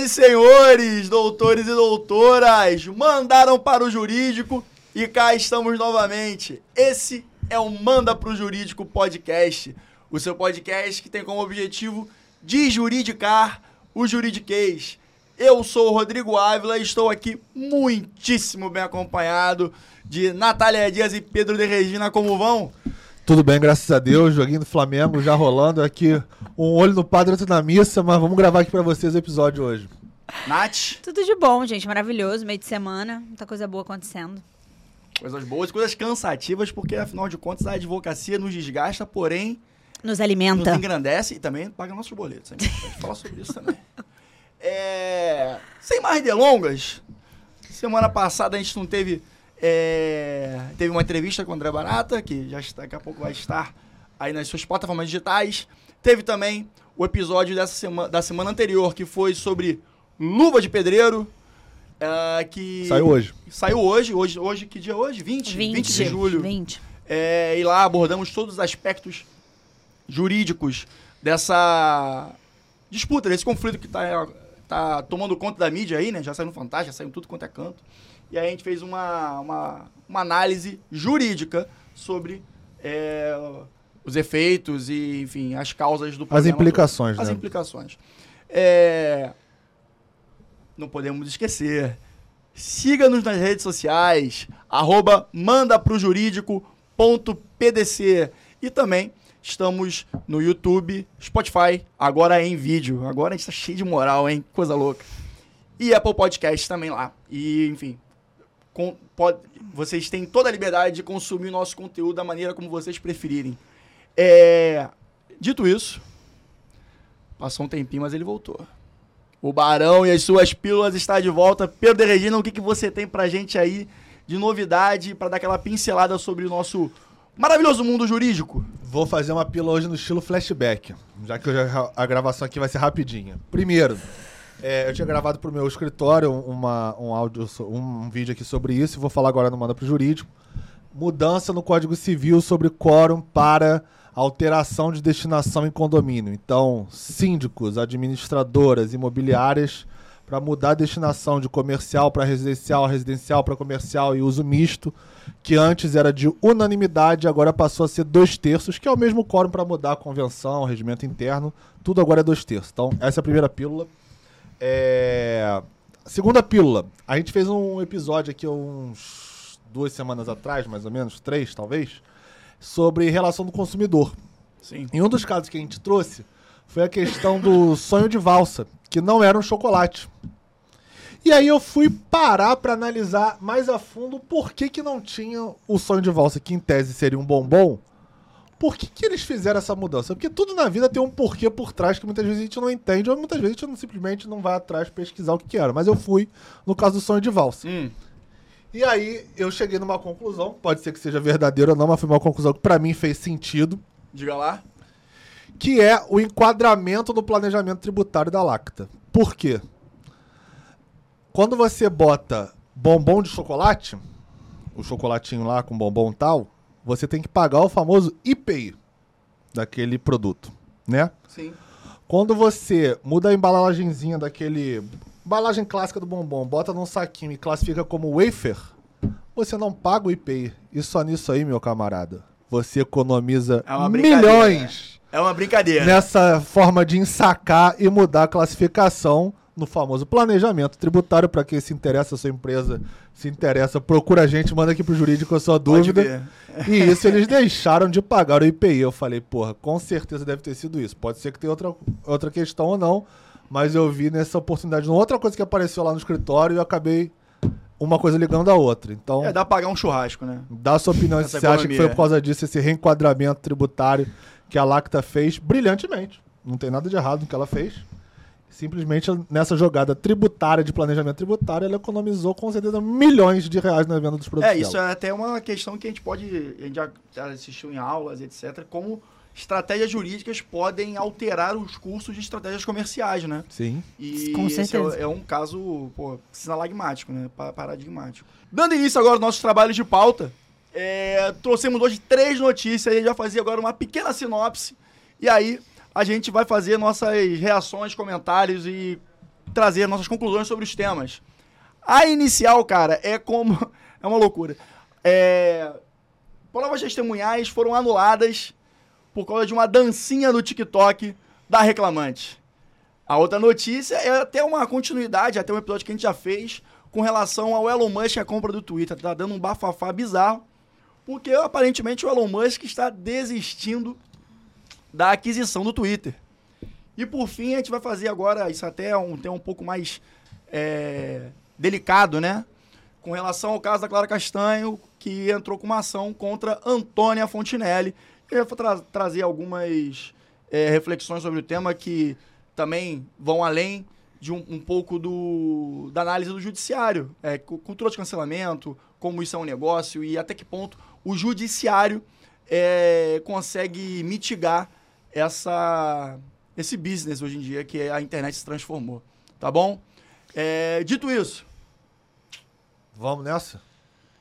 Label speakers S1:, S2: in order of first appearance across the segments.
S1: Senhoras e senhores, doutores e doutoras, mandaram para o jurídico e cá estamos novamente. Esse é o Manda pro Jurídico Podcast, o seu podcast que tem como objetivo desjuridicar o juridiquês. Eu sou o Rodrigo Ávila e estou aqui muitíssimo bem acompanhado de Natália Dias e Pedro de Regina. Como vão?
S2: Tudo bem, graças a Deus. Joguinho do Flamengo já rolando aqui. Um olho no padre, outro na missa, mas vamos gravar aqui pra vocês o episódio hoje.
S1: Nath,
S3: Tudo de bom, gente. Maravilhoso. Meio de semana. Muita coisa boa acontecendo.
S1: coisas boas, coisas cansativas, porque afinal de contas a advocacia nos desgasta, porém
S3: Nos
S1: nos
S3: alimenta.
S1: engrandece e também paga nossos boletos. A gente falar sobre isso também. É, Sem mais delongas, semana passada a gente não teve. É, Teve uma entrevista com o André Barata, que já está, daqui a pouco vai estar aí nas suas plataformas digitais. Teve também o episódio dessa semana, da semana anterior, que foi sobre luva de pedreiro. é, que
S2: Saiu hoje.
S1: Saiu hoje, hoje, hoje, que dia é hoje? 20? 20, de julho.
S3: 20.
S1: É, e lá abordamos todos os aspectos jurídicos dessa disputa, desse conflito que está tá tomando conta da mídia aí, né? Já saiu no Fantástico, já saiu tudo quanto é canto. E aí a gente fez uma, uma, uma análise jurídica sobre é, os efeitos e, enfim, as causas do
S2: As
S1: problema.
S2: implicações,
S1: As
S2: né?
S1: implicações. É, não podemos esquecer. Siga-nos nas redes sociais, arroba mandaprojurídico.pdc e também estamos no YouTube, Spotify, agora em vídeo. Agora a gente tá cheio de moral, hein? Coisa louca. E Apple Podcast também lá. E, enfim, com- pode- vocês têm toda a liberdade de consumir o nosso conteúdo da maneira como vocês preferirem. É, dito isso, passou um tempinho, mas ele voltou. O Barão e as suas pílulas está de volta. Pedro de Regina, o que, que você tem pra gente aí de novidade para dar aquela pincelada sobre o nosso maravilhoso mundo jurídico?
S2: Vou fazer uma pílula hoje no estilo flashback, já que hoje a gravação aqui vai ser rapidinha. Primeiro, é, eu tinha gravado pro meu escritório uma, um áudio, um vídeo aqui sobre isso, e vou falar agora no Manda pro Jurídico. Mudança no Código Civil sobre quórum para alteração de destinação em condomínio. Então, síndicos, administradoras, imobiliárias, para mudar a destinação de comercial para residencial, residencial para comercial e uso misto, que antes era de unanimidade, agora passou a ser dois terços, que é o mesmo quórum para mudar a convenção, o regimento interno, tudo agora é dois terços. Então, essa é a primeira pílula. É... Segunda pílula, a gente fez um episódio aqui uns duas semanas atrás, mais ou menos, três talvez, sobre relação do consumidor.
S1: Sim.
S2: E um dos casos que a gente trouxe foi a questão do sonho de valsa, que não era um chocolate. E aí eu fui parar pra analisar mais a fundo por que, que não tinha o sonho de valsa, que em tese seria um bombom. Por que, que eles fizeram essa mudança? Porque tudo na vida tem um porquê por trás que muitas vezes a gente não entende, ou muitas vezes a gente não, simplesmente não vai atrás pesquisar o que, que era. Mas eu fui no caso do sonho de valsa.
S1: Hum,
S2: E aí eu cheguei numa conclusão, pode ser que seja verdadeira ou não, mas foi uma conclusão que pra mim fez sentido
S1: diga lá.
S2: Que é o enquadramento no planejamento tributário da Lacta. Por quê? Quando você bota bombom de chocolate, o chocolatinho lá com bombom tal, você tem que pagar o famoso IPI daquele produto, né?
S1: Sim.
S2: Quando você muda a embalagenzinha daquele embalagem clássica do bombom, bota num saquinho e classifica como wafer, você não paga o IPI. E só nisso aí, meu camarada, você economiza
S1: É
S2: milhões
S1: É uma brincadeira.
S2: nessa forma de ensacar e mudar a classificação no famoso planejamento tributário. Para quem se interessa, a sua empresa se interessa, procura a gente, manda aqui pro jurídico a sua dúvida. E isso eles deixaram de pagar o IPI. Eu falei, porra, com certeza deve ter sido isso. Pode ser que tenha outra, outra questão ou não, mas eu vi nessa oportunidade uma outra coisa que apareceu lá no escritório e eu acabei uma coisa ligando a outra. Então,
S1: É, dá pra pagar um churrasco, né?
S2: Dá a sua opinião se você acha que foi
S1: economia.
S2: por causa disso, esse reenquadramento tributário que a Lacta fez brilhantemente. Não tem nada de errado no que ela fez. Simplesmente nessa jogada tributária de planejamento tributário, ela economizou com certeza milhões de reais na venda dos produtos.
S1: É, isso
S2: dela.
S1: é até uma questão que a gente pode. A gente já assistiu em aulas, etc. Como estratégias jurídicas podem alterar os cursos de estratégias comerciais, né?
S2: Sim.
S1: E
S3: Com
S1: esse é,
S3: certeza.
S1: é um caso, pô, sinalagmático, né? Pa- Paradigmático. Dando início agora aos nossos trabalhos de pauta, é, trouxemos hoje três notícias, a gente vai fazer agora uma pequena sinopse, e aí a gente vai fazer nossas reações, comentários e trazer nossas conclusões sobre os temas. A inicial, cara, é como. É uma loucura. É, provas testemunhais foram anuladas por causa de uma dancinha no TikTok da reclamante. A outra notícia é até uma continuidade, até um episódio que a gente já fez com relação ao Elon Musk e a compra do Twitter. Tá dando um bafafá bizarro, porque aparentemente o Elon Musk está desistindo da aquisição do Twitter. E por fim, a gente vai fazer agora, isso até é um tema um pouco mais é, delicado, né? Com relação ao caso da Clara Castanho, que entrou com uma ação contra Antônia Fontinelli. Eu vou tra trazer algumas é, reflexões sobre o tema que também vão além de um, um pouco do, da análise do judiciário. É, cultura de cancelamento, como isso é um negócio e até que ponto o judiciário é, consegue mitigar essa, esse business hoje em dia que a internet se transformou. Tá bom? É, dito isso,
S2: Vamos nessa?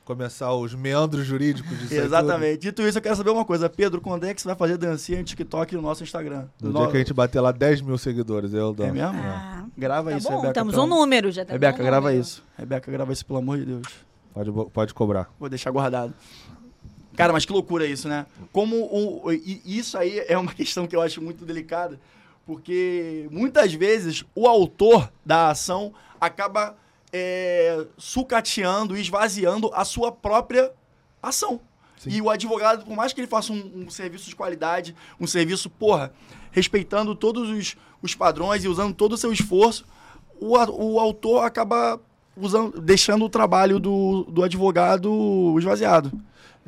S2: Começar os meandros jurídicos disso
S1: Exatamente. Dito isso, eu quero saber uma coisa. Pedro, quando é que você vai fazer dancinha no TikTok no nosso Instagram?
S2: tudo. No
S1: No-
S2: dia que a gente bater lá 10 mil seguidores, eu dou.
S1: É mesmo?
S3: Ah,
S1: Grava
S3: tá
S1: isso,
S3: bom,
S1: Rebeca. pelo
S3: um número, já
S1: Rebeca,
S3: um
S1: grava
S3: número.
S1: isso. Rebeca, grava isso, pelo amor de Deus.
S2: Pode, pode cobrar.
S1: Vou deixar guardado. Cara, mas que loucura isso, né? Como o, e isso aí é uma questão que eu acho muito delicada, porque muitas vezes o autor da ação acaba é, sucateando e esvaziando a sua própria ação.
S2: Sim.
S1: E o advogado, por mais que ele faça um, um serviço de qualidade, um serviço, porra, respeitando todos os, os padrões e usando todo o seu esforço, o, o autor acaba usando, deixando o trabalho do, do advogado esvaziado.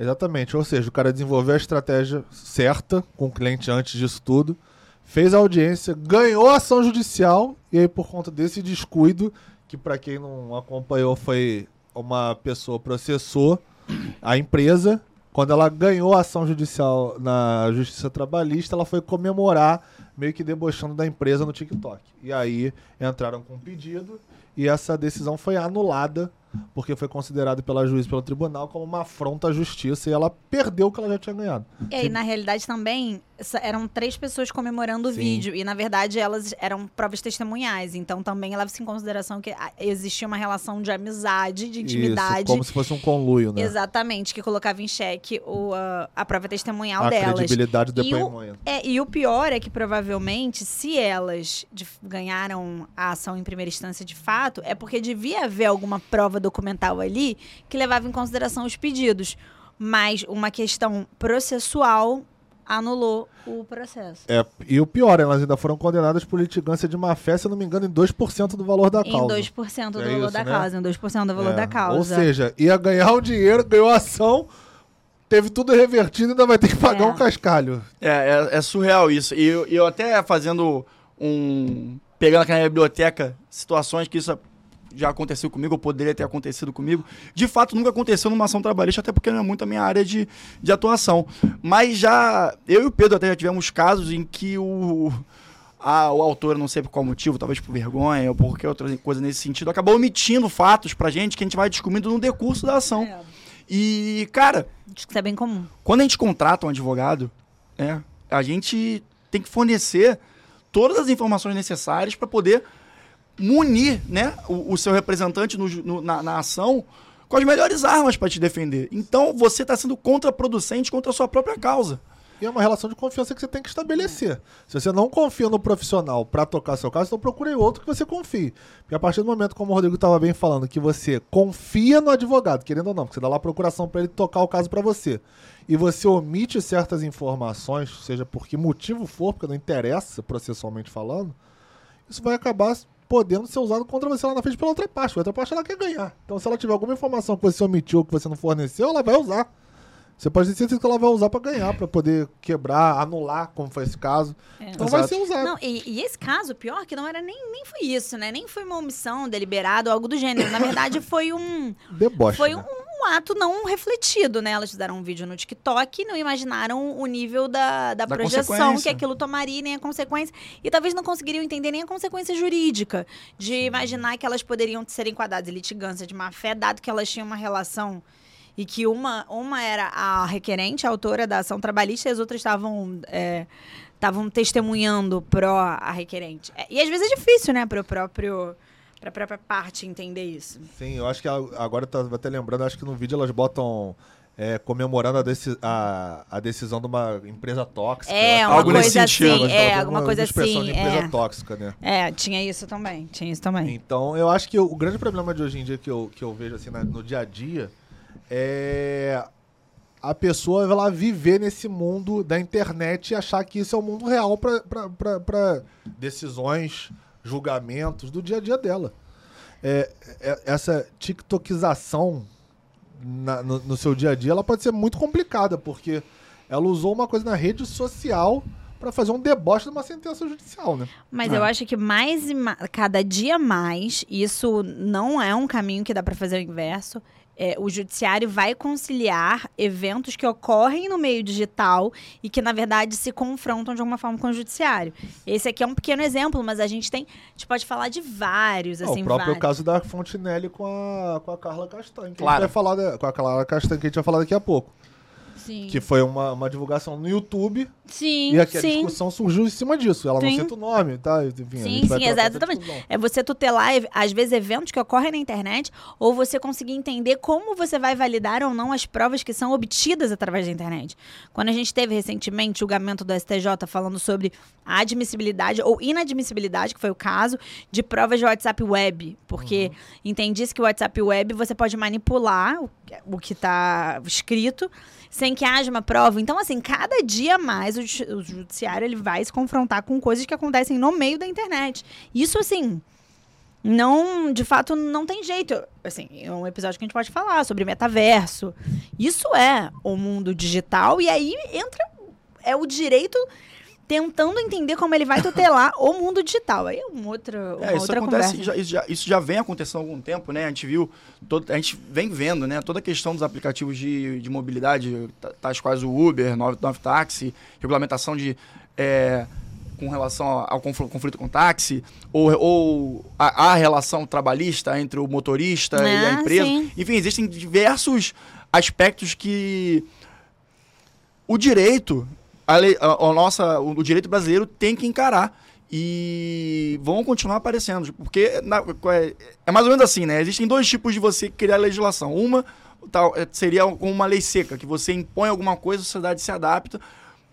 S2: Exatamente. Ou seja, o cara desenvolveu a estratégia certa com o cliente antes disso tudo, fez a audiência, ganhou a ação judicial, e aí por conta desse descuido, que para quem não acompanhou foi uma pessoa processou a empresa, quando ela ganhou a ação judicial na Justiça Trabalhista, ela foi comemorar, meio que debochando da empresa no TikTok. E aí entraram com um pedido e essa decisão foi anulada porque foi considerado pela juiz pelo tribunal como uma afronta à justiça e ela perdeu o que ela já tinha ganhado.
S3: E aí, na realidade, também eram três pessoas comemorando o
S2: Sim.
S3: vídeo. E, na verdade, elas eram provas testemunhais. Então, também leva-se em consideração que ah, existia uma relação de amizade, de intimidade.
S2: Isso, como se fosse um conluio, né?
S3: Exatamente, que colocava em xeque o, a, a prova testemunhal
S2: a
S3: delas.
S2: credibilidade do
S3: E o-
S2: depoimento.
S3: É, e o pior é que provavelmente, se elas de- ganharam a ação em primeira instância de fato, é porque devia haver alguma prova documental ali que levava em consideração os pedidos. Mas uma questão processual anulou o processo.
S2: É, e o pior, elas ainda foram condenadas por litigância de má fé, se eu não me engano, em 2% do valor da
S3: Em
S2: causa.
S3: 2% do
S2: É
S3: valor
S2: isso,
S3: da
S2: né?
S3: causa, em 2% do valor
S2: É,
S3: da causa.
S2: Ou seja, ia ganhar o dinheiro, ganhou a ação, teve tudo revertido e ainda vai ter que pagar
S3: É.
S2: um cascalho.
S1: É, é, é surreal isso. E eu, eu até fazendo um. Pegando aqui na biblioteca situações que isso já aconteceu comigo, ou poderia ter acontecido comigo. De fato, nunca aconteceu numa ação trabalhista, até porque não é muito a minha área de, de atuação. Mas já. Eu e o Pedro até já tivemos casos em que o. a- o autor, não sei por qual motivo, talvez por vergonha ou por qualquer outra coisa nesse sentido, acabou omitindo fatos pra gente que a gente vai descobrindo no decurso da ação.
S3: É,
S1: E, cara,
S3: acho que isso é bem comum.
S1: quando a gente contrata um advogado, né, a gente tem que fornecer todas as informações necessárias para poder munir né, o, o seu representante no no- na, na ação com as melhores armas para te defender. Então você está sendo contraproducente contra a sua própria causa.
S2: E é uma relação de confiança que você tem que estabelecer. Se você não confia no profissional para tocar seu caso, então procure outro que você confie. Porque a partir do momento, como o Rodrigo estava bem falando, que você confia no advogado, querendo ou não, porque você dá lá a procuração para ele tocar o caso para você, e você omite certas informações, seja por que motivo for, porque não interessa processualmente falando, isso vai acabar podendo ser usado contra você lá na frente pela outra parte. A outra parte ela quer ganhar. Então, se ela tiver alguma informação que você omitiu ou que você não forneceu, ela vai usar. Você pode ter certeza que ela vai usar para ganhar, para poder quebrar, anular, como foi esse caso.
S3: É.
S2: Então vai
S1: Exato.
S2: ser usado.
S3: Não, e, e esse caso, pior, que não era nem, nem foi isso, né? Nem foi uma omissão deliberada ou algo do gênero. Na verdade, foi um,
S2: Deboche.
S3: foi
S2: né?
S3: um ato não refletido, né? Elas fizeram um vídeo no TikTok e não imaginaram o nível da, da,
S1: Da
S3: projeção que aquilo tomaria nem a consequência. E talvez não conseguiriam entender nem a consequência jurídica de imaginar que elas poderiam ser enquadradas em litigância de má fé, dado que elas tinham uma relação e que uma, uma era a requerente, a autora da ação trabalhista, e as outras estavam é, estavam testemunhando pró a requerente. É, E às vezes é difícil, né, para o próprio para a própria parte entender isso.
S2: Sim, eu acho que agora tá até lembrando, acho que no vídeo elas botam é, comemorando a, deci- a, a decisão de uma empresa tóxica.
S3: É, uma
S1: Algo nesse
S3: coisa
S1: sentido,
S3: assim, é,
S2: botam
S3: alguma coisa assim,
S2: de empresa
S3: é.
S2: tóxica, né?
S3: É, tinha isso também, tinha isso também.
S2: Então, eu acho que o, o grande problema de hoje em dia que eu, que eu vejo assim na- no dia a dia é a pessoa ela viver nesse mundo da internet e achar que isso é o mundo real para decisões, julgamentos do dia a dia dela. É, é- essa tiktokização na- no, no seu dia a dia ela pode ser muito complicada, porque ela usou uma coisa na rede social para fazer um deboche de uma sentença judicial, né?
S3: Mas
S1: É.
S3: eu acho que mais e ma- cada dia mais, isso não é um caminho que dá para fazer o inverso. É, o judiciário vai conciliar eventos que ocorrem no meio digital e que, na verdade, se confrontam de alguma forma com o judiciário. Esse aqui é um pequeno exemplo, mas a gente tem. A gente pode falar de vários, assim,
S2: o próprio
S3: vários.
S2: caso da Fontinelli com a, com a Carla Castanho. Que
S1: Claro.
S2: a gente vai falar da- com a Carla Castanho, que a gente vai falar daqui a pouco.
S3: Sim,
S2: Que foi uma, uma divulgação no YouTube
S3: sim,
S2: e aqui a
S3: sim.
S2: discussão surgiu em cima disso. Ela
S3: Sim.
S2: não cita o nome, tá? Enfim, a
S3: Sim,
S2: gente vai
S3: sim,
S2: tratar essa
S3: exatamente.
S2: discussão.
S3: É você tutelar, ev- às vezes, eventos que ocorrem na internet, ou você conseguir entender como você vai validar ou não as provas que são obtidas através da internet. Quando a gente teve recentemente o julgamento do STJ falando sobre a admissibilidade ou inadmissibilidade, que foi o caso, de provas de WhatsApp web. Porque entendi-se que o WhatsApp web você pode manipular o que está escrito sem que haja uma prova. Então, assim, cada dia mais o, o judiciário ele vai se confrontar com coisas que acontecem no meio da internet. Isso, assim, não, de fato, não tem jeito. Assim, é um episódio que a gente pode falar sobre metaverso. Isso é o mundo digital e aí entra é o direito tentando entender como ele vai tutelar o mundo digital. Aí é uma outra, uma
S1: É, isso
S3: outra
S1: acontece,
S3: conversa.
S1: já, isso, já, isso já vem acontecendo há algum tempo, né? A gente viu, todo, a gente vem vendo, né? Toda a questão dos aplicativos de, de mobilidade, ta- tais quais o Uber, 99 Táxi, regulamentação de... é, com relação ao confl- conflito com táxi, ou, ou a, a relação trabalhista entre o motorista e a
S3: Ah,
S1: empresa.
S3: sim.
S1: Enfim, existem diversos aspectos que o direito, a lei, a, a nossa, o, o direito brasileiro tem que encarar. E vão continuar aparecendo. Porque na- é, é mais ou menos assim, né? Existem dois tipos de você criar legislação. Uma tal, é, seria uma lei seca, que você impõe alguma coisa, a sociedade se adapta.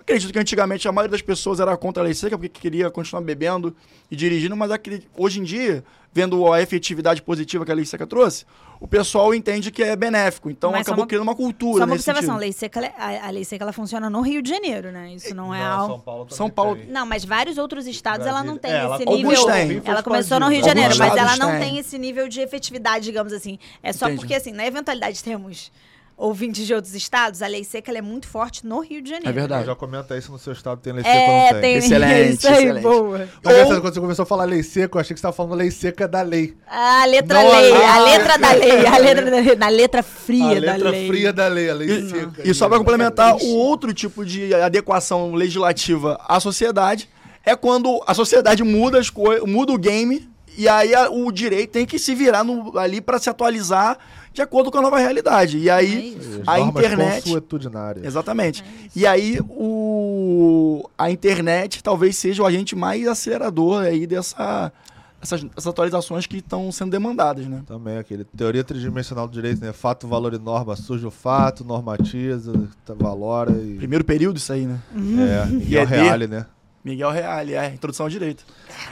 S1: Acredito que antigamente a maioria das pessoas era contra a lei seca porque queria continuar bebendo e dirigindo, mas hoje em dia, vendo a efetividade positiva que a lei seca trouxe, o pessoal entende que é benéfico. Então
S3: Mas
S1: acabou
S3: uma-
S1: criando uma cultura
S3: Só uma
S1: nesse
S3: observação, a lei seca, ela- a, a lei seca ela funciona no Rio de Janeiro, né? Isso não é algo...
S2: São Paulo. também
S1: São Paulo-
S2: tem.
S3: Não, mas vários outros estados ela não tem
S2: É, ela-
S3: esse
S1: alguns
S3: nível.
S1: têm.
S3: Ela começou no Rio de
S2: Alguns
S3: Janeiro, mas ela não
S1: têm.
S3: tem esse nível de efetividade, digamos assim. É só
S1: Entendi.
S3: porque, assim, na eventualidade temos ouvintes de outros estados, a lei seca ela é muito forte no Rio de Janeiro.
S1: É verdade.
S2: Já comenta isso no seu estado, tem lei seca ou
S3: É,
S2: não
S3: tem
S1: Excelente,
S3: isso aí,
S1: excelente.
S3: boa.
S2: Mas
S1: Ou-
S2: quando você começou a falar lei seca, eu achei que você estava falando lei seca da lei.
S3: A letra
S2: Não,
S3: lei,
S2: a
S3: a letra da lei, a letra da lei, na letra fria
S2: a
S3: da
S2: letra
S3: lei.
S2: fria da lei, a lei
S1: E,
S2: seca.
S1: e só para complementar, o outro tipo de adequação legislativa à sociedade é quando a sociedade muda, as coi- muda o game e aí a- o direito tem que se virar no- ali para se atualizar de acordo com a nova realidade. E
S3: É
S1: aí
S3: isso.
S1: a
S2: Normas
S1: internet-
S2: consuetudinárias.
S1: Exatamente.
S3: É.
S1: E aí o a internet talvez seja o agente mais acelerador aí dessa essas, essas atualizações que estão sendo demandadas, né?
S2: Também aquele teoria tridimensional do direito, né? Fato, valor e norma. Surge o fato, normatiza, valora e.
S1: Primeiro período isso aí, né?
S2: É, e é o
S1: ED.
S2: reale, né?
S1: Miguel Reale, é, introdução ao direito.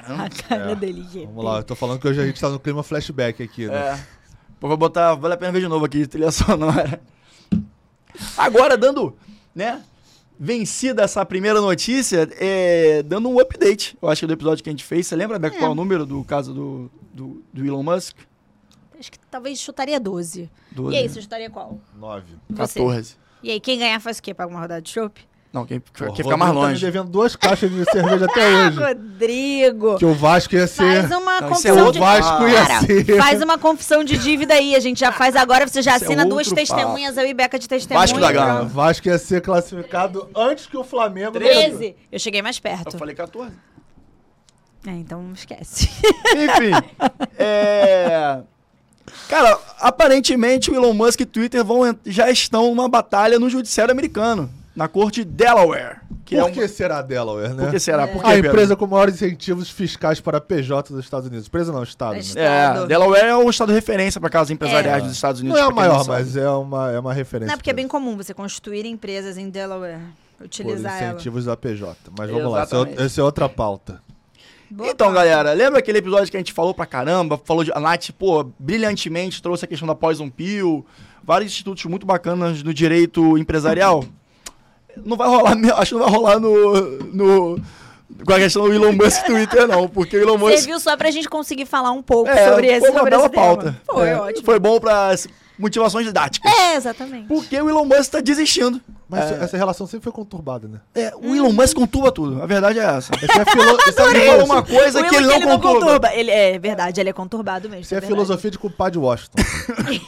S3: A cara
S2: É.
S3: dele, gente.
S2: Vamos lá, eu tô falando que hoje a gente tá no clima flashback aqui, né?
S1: É. Pô, vou botar, vale a pena ver de novo aqui, trilha sonora. Agora, dando, né, vencida essa primeira notícia, é, dando um update, eu acho que do episódio que a gente fez. Você lembra, Beco,
S3: É.
S1: qual é o número do caso do, do, do Elon Musk?
S3: Acho que talvez chutaria 12.
S1: Do,
S3: E aí, você chutaria qual?
S2: Nove.
S3: Você.
S1: 14.
S3: E aí, quem ganhar faz o quê? Paga uma rodada de chopp?
S1: Não, quem, quem
S2: Pô,
S1: fica mais
S2: Rodrigo Tá me
S1: longe.
S2: devendo duas caixas de cerveja até
S3: Ah,
S2: hoje.
S3: Rodrigo!
S2: Que o Vasco ia ser.
S3: Faz uma
S1: Não, é
S3: confissão
S1: outro
S3: de...
S2: Vasco ia
S3: Cara,
S2: ser.
S3: faz uma confissão de dívida aí. A gente já faz agora, você já
S1: Isso é
S3: assina duas
S1: outro
S3: testemunhas, eu e Beca de testemunha.
S1: Vasco da Gama.
S3: pronto.
S2: Vasco ia ser classificado antes que o Flamengo.
S3: 13. Eu cheguei mais perto.
S1: Eu falei 14.
S3: É, então esquece.
S1: Enfim, é... Cara, aparentemente o Elon Musk e o Twitter vão, já estão numa batalha no judiciário americano, na corte de Delaware. Que é
S2: Por
S1: um-
S2: que será Delaware, né?
S1: Por que será? Por que,
S2: A
S1: Pedro?
S2: empresa com maiores incentivos fiscais para PJ dos Estados Unidos. Empresa não, Estado.
S3: É
S2: né?
S3: Estado.
S1: É. Delaware é um estado de referência para casos empresariais
S2: É.
S1: dos Estados
S2: Não
S1: Unidos.
S2: é a maior, mas é uma, é uma referência.
S3: Não, porque é bem comum você constituir empresas em Delaware.
S2: Por
S3: Utilizar ela.
S2: incentivos da PJ. Mas vamos lá, essa é,
S1: Exatamente.
S2: outra- essa é outra pauta.
S3: Boa
S1: Então, galera, lembra aquele episódio que a gente falou pra caramba? Falou de. A Nath, pô, brilhantemente trouxe a questão da Poison Pill, vários institutos muito bacanas no direito empresarial. Não vai rolar, acho que não vai rolar no. no com a questão do Elon Musk Twitter, não, porque o Elon Musk.
S3: Serviu só pra gente conseguir falar um pouco
S1: É,
S3: sobre esse,
S1: foi uma
S3: sobre
S1: bela
S3: esse tema.
S1: pauta.
S3: Foi
S1: É,
S3: ótimo.
S1: Foi bom pra motivações didáticas.
S3: É, exatamente.
S1: Porque o Elon Musk tá desistindo.
S2: Mas
S1: É.
S2: essa relação sempre foi conturbada, né?
S1: É, o Elon Musk conturba tudo. A verdade é essa.
S2: Isso é, filo... isso é,
S1: Ele
S2: filo-
S1: fala uma coisa que ele
S3: Willow
S1: não conturba.
S3: Ele é verdade, ele é conturbado mesmo.
S2: isso é
S3: verdade.
S2: filosofia de compadre Washington.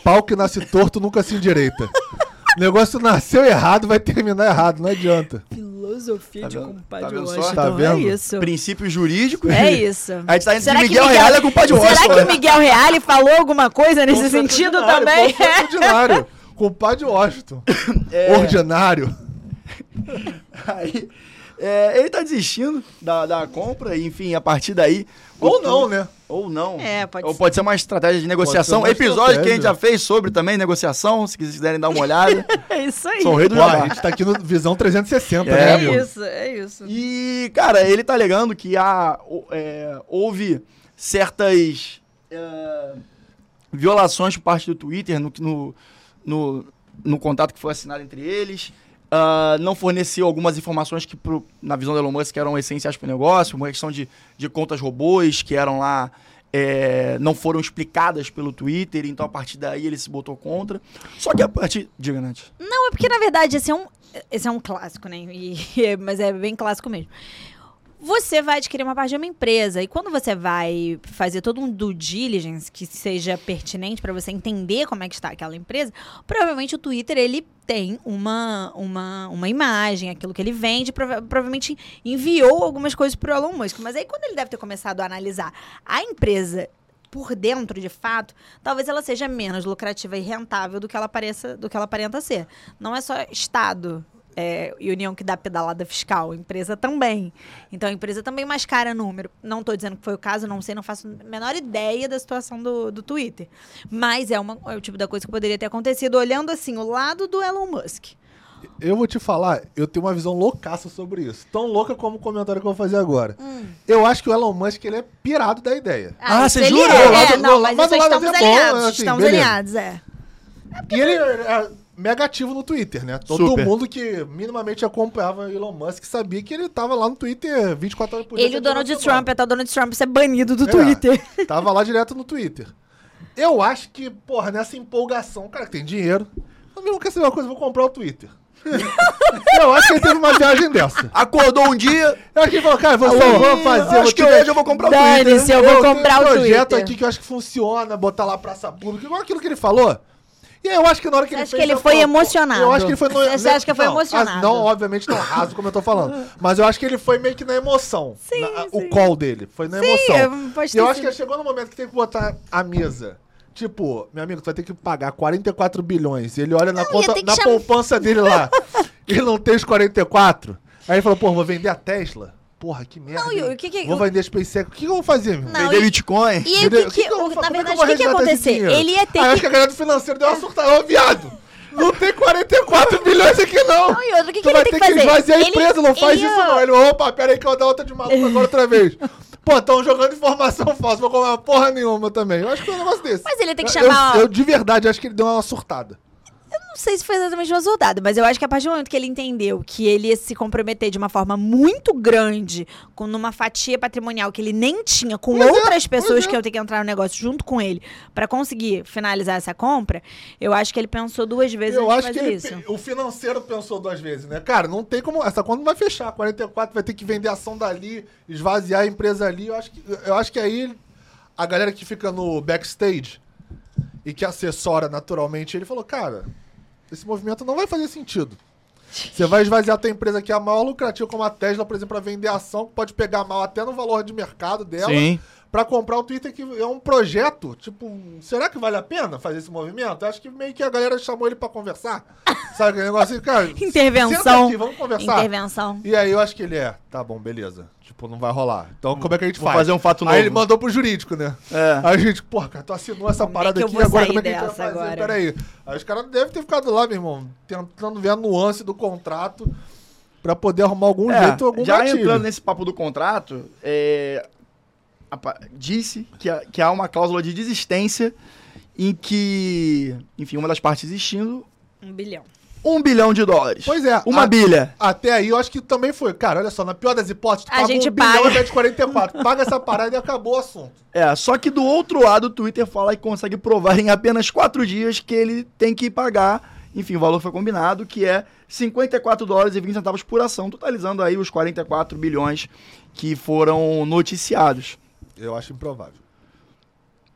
S2: Pau que nasce torto nunca se endireita. O negócio nasceu errado, vai terminar errado, não adianta.
S3: Filosofia
S1: Tá
S3: de compadre
S1: Tá?
S3: Washington.
S2: Tá vendo?
S3: É isso.
S1: Princípios jurídicos.
S3: É isso.
S1: A gente tá indo
S3: Será
S1: Miguel
S3: Miguel-
S1: Real com o Padre
S3: Será
S1: Washington.
S3: que
S1: né?
S3: o Miguel Reale falou alguma coisa nesse sentido também?
S2: ordinário. Compadre Washington.
S1: É.
S2: Ordinário.
S1: Aí, é, ele tá desistindo da, da compra, e, enfim, a partir daí.
S2: Ou
S1: o-
S2: não, né?
S1: Ou não.
S3: É, pode
S1: Ou
S3: ser.
S1: pode ser uma estratégia de negociação. Episódio que a gente já fez sobre também, negociação, se quiserem dar uma olhada.
S3: É isso aí.
S1: Sou o rei do
S2: Pô, a gente tá aqui no Visão 360,
S1: É,
S2: né,
S3: É
S2: amigo?
S3: isso, é isso.
S1: E, cara, ele tá alegando que há, é, houve certas é, violações por parte do Twitter no, no, no, no contrato que foi assinado entre eles. Ah, não forneceu algumas informações que, pro- na visão do Elon Musk, eram essenciais para o negócio, uma questão de, de contas robôs que eram lá, é, não foram explicadas pelo Twitter, então a partir daí ele se botou contra. Só que a partir. Diga, Nath.
S3: Não, é porque, na verdade, esse é um, esse é um clássico, né? E- mas é bem clássico mesmo. Você vai adquirir uma parte de uma empresa e quando você vai fazer todo um due diligence que seja pertinente para você entender como é que está aquela empresa, provavelmente o Twitter ele tem uma, uma, uma imagem, aquilo que ele vende, prova- provavelmente enviou algumas coisas para o Elon Musk. Mas aí quando ele deve ter começado a analisar a empresa por dentro, de fato, talvez ela seja menos lucrativa e rentável do que ela pareça, do que ela aparenta ser. Não é só Estado é, e União que dá pedalada fiscal, empresa também. Então a empresa também mascara número. Não estou dizendo que foi o caso, não sei, não faço a menor ideia da situação do, do Twitter. Mas é, uma, é o tipo da coisa que poderia ter acontecido olhando assim o lado do Elon Musk.
S2: Eu vou te falar, eu tenho uma visão loucaça sobre isso. Tão louca como o comentário que eu vou fazer agora.
S3: Hum.
S2: Eu acho que o Elon Musk ele é pirado da ideia.
S1: Ah,
S3: isso
S1: você jura?
S3: É, é, não,
S2: do
S3: mas,
S2: mas do lado
S3: estamos
S2: é bom,
S3: alinhados.
S2: assim,
S3: estamos
S2: beleza.
S3: alinhados, é.
S2: E ele é mega ativo no Twitter, né? Todo
S1: Super.
S2: mundo que minimamente acompanhava Elon Musk sabia que ele tava lá no Twitter 24 horas por dia.
S3: Ele e o Donald. Trump, até o Donald Trump ser banido do
S2: É,
S3: Twitter.
S2: Tava lá direto no Twitter. Eu acho que, porra, nessa empolgação, o cara que tem dinheiro, eu mesmo quer saber uma coisa, eu vou comprar o Twitter. eu acho que ele teve uma viagem dessa.
S1: Acordou um dia.
S2: Eu acho que ele falou, cara, vou,
S1: Alô,
S2: vou fazer,
S1: acho que hoje eu vou comprar o Twitter.
S3: Dane-se, eu vou comprar
S2: um
S3: o
S2: projeto
S3: Twitter.
S2: aqui que eu acho que funciona, botar lá praça pública, igual aquilo que ele falou. E aí eu acho que na hora que ele
S3: acha
S2: fez...
S3: que ele
S2: eu
S3: foi emocionado?
S2: Eu acho que ele foi... No,
S3: Você acha que foi
S2: não,
S3: emocionado?
S2: Não, obviamente não raso como eu tô falando. Mas eu acho que ele foi meio que na emoção.
S3: Sim,
S2: Na-
S3: sim.
S2: O call dele. Foi na
S3: Sim,
S2: emoção.
S3: é,
S2: E
S3: ter
S2: eu acho que chegou no momento que tem que botar a mesa. Tipo, meu amigo, tu vai ter que pagar 44 bilhões. E ele olha na,
S3: Não, ia
S2: conta, na
S3: chamar-
S2: poupança dele lá. e não tem os 44. Aí ele falou, pô, vou vender a Tesla. Porra, que merda.
S3: Não, e o que que-
S2: Vou vender a SpaceX. O que, que eu vou fazer, meu?
S3: Não,
S1: Vender
S3: e-
S1: Bitcoin.
S3: E aí, o
S2: Entendeu?
S3: que, que,
S2: eu vou
S3: na
S2: como é
S3: verdade,
S2: eu
S3: o que, que ia
S2: vou resgatar esse
S3: acontecer?
S2: dinheiro?
S3: Ele ia ter
S2: Aí eu acho
S3: que.
S2: que a galera do financeiro deu uma surtada. Ô, viado! Não tem 44 bilhões aqui, não!
S3: Não, e outro, o que,
S2: tu
S3: que ele
S2: vai
S3: tem
S2: ter
S3: que fazer?
S2: esvaziar a
S3: Ele-
S2: empresa, não faz
S3: ele
S2: isso
S3: ia-
S2: não. Ele, opa, pera aí que eu vou dar outra de maluco agora outra vez. Pô, estão jogando informação falsa, vou comer uma porra nenhuma também. Eu acho que é um negócio desse.
S3: Mas ele tem que
S2: Eu-
S3: chamar-
S2: Eu, eu, de verdade acho que ele deu uma surtada.
S3: Não sei se foi exatamente uma soldada, mas eu acho que a partir do momento que ele entendeu que ele ia se comprometer de uma forma muito grande, com numa fatia patrimonial que ele nem tinha, com
S2: Pois é,
S3: outras
S2: pois
S3: pessoas
S2: é.
S3: que iam ter que entrar no negócio junto com ele pra conseguir finalizar essa compra, eu acho que ele pensou duas vezes
S2: Eu
S3: antes
S2: acho
S3: de
S2: que
S3: fazer
S2: ele,
S3: isso.
S2: o financeiro pensou duas vezes, né? Cara, não tem como. Essa conta não vai fechar. 44 vai ter que vender ação dali, esvaziar a empresa ali. Eu acho que, eu acho que aí a galera que fica no backstage e que assessora naturalmente, ele falou: cara, esse movimento não vai fazer sentido. Você vai esvaziar a tua empresa que é a maior lucrativa, como a Tesla, por exemplo, para vender ação, que pode pegar mal até no valor de mercado dela.
S1: Sim.
S2: pra comprar o Twitter, que é um projeto. Tipo, será que vale a pena fazer esse movimento? Acho que meio que a galera chamou ele pra conversar. Sabe aquele negócio assim, cara?
S3: Intervenção.
S2: Aqui, vamos conversar.
S3: Intervenção.
S2: E aí eu acho que ele é, tá bom, beleza. Tipo, não vai rolar. Então como é que a gente
S1: Vou
S2: faz?
S1: fazer um fato
S2: Aí
S1: novo.
S2: ele mandou pro jurídico, né?
S1: É.
S2: Aí a gente, porra, cara, tu assinou essa
S3: Como é
S2: parada
S3: que eu
S2: aqui,
S3: vou
S2: agora
S3: sair
S2: como é que a gente vai
S3: dessa
S2: fazer?
S3: agora?
S2: Peraí. Aí os caras devem ter ficado lá, meu irmão, tentando ver a nuance do contrato pra poder arrumar algum
S1: É,
S2: jeito, algum
S1: já
S2: gatilho.
S1: entrando nesse papo do contrato, é, apa- disse que, que há uma cláusula de desistência em que, enfim, uma das partes existindo,
S3: Um bilhão.
S1: Um bilhão de dólares.
S2: Pois é.
S1: Uma
S2: a-
S1: bilha.
S2: Até aí eu acho que também foi. Cara, olha só, na pior das hipóteses, tu
S3: A
S2: paga
S3: gente
S2: um bilhão
S3: paga.
S2: invés de 44. Paga essa parada e acabou o assunto.
S1: É, só que do outro lado o Twitter fala que consegue provar em apenas quatro dias que ele tem que pagar, enfim, o valor foi combinado, que é 54 dólares e 20 centavos por ação, totalizando aí os 44 bilhões que foram noticiados.
S2: Eu acho improvável.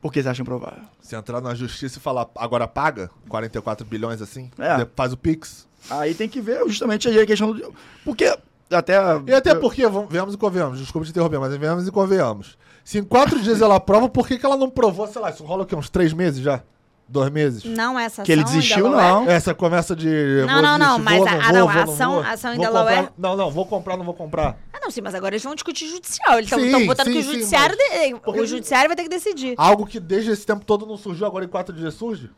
S1: Por que você acha improvável?
S2: Se entrar na justiça e falar, agora paga 44 bilhões assim,
S1: É.
S2: faz o Pix.
S1: Aí tem que ver justamente a questão do. Porque até.
S2: E até porque, vamos, venhamos e convenhamos, desculpa te interromper, mas venhamos e convenhamos. Se em quatro dias ela prova, por que, que ela não provou, sei lá, isso rola o quê? Uns três meses já? Dois meses?
S3: Não essa ação
S1: Que ele desistiu,
S3: Delaware?
S1: não.
S2: Essa começa de.
S3: Não,
S2: vou
S3: não, não, mas
S2: vou,
S3: a-
S2: não vou,
S3: não,
S2: vou,
S3: a
S2: não
S3: ação- ação em Delaware-
S2: comprar- Não, não, vou comprar, não vou comprar.
S3: Ah, não, sim, mas agora eles vão discutir judicial. Eles estão botando que o judiciário.
S2: sim,
S3: de-
S2: Porque-
S3: O judiciário vai ter que decidir.
S2: Algo que desde esse tempo todo não surgiu, agora em quatro dias surge?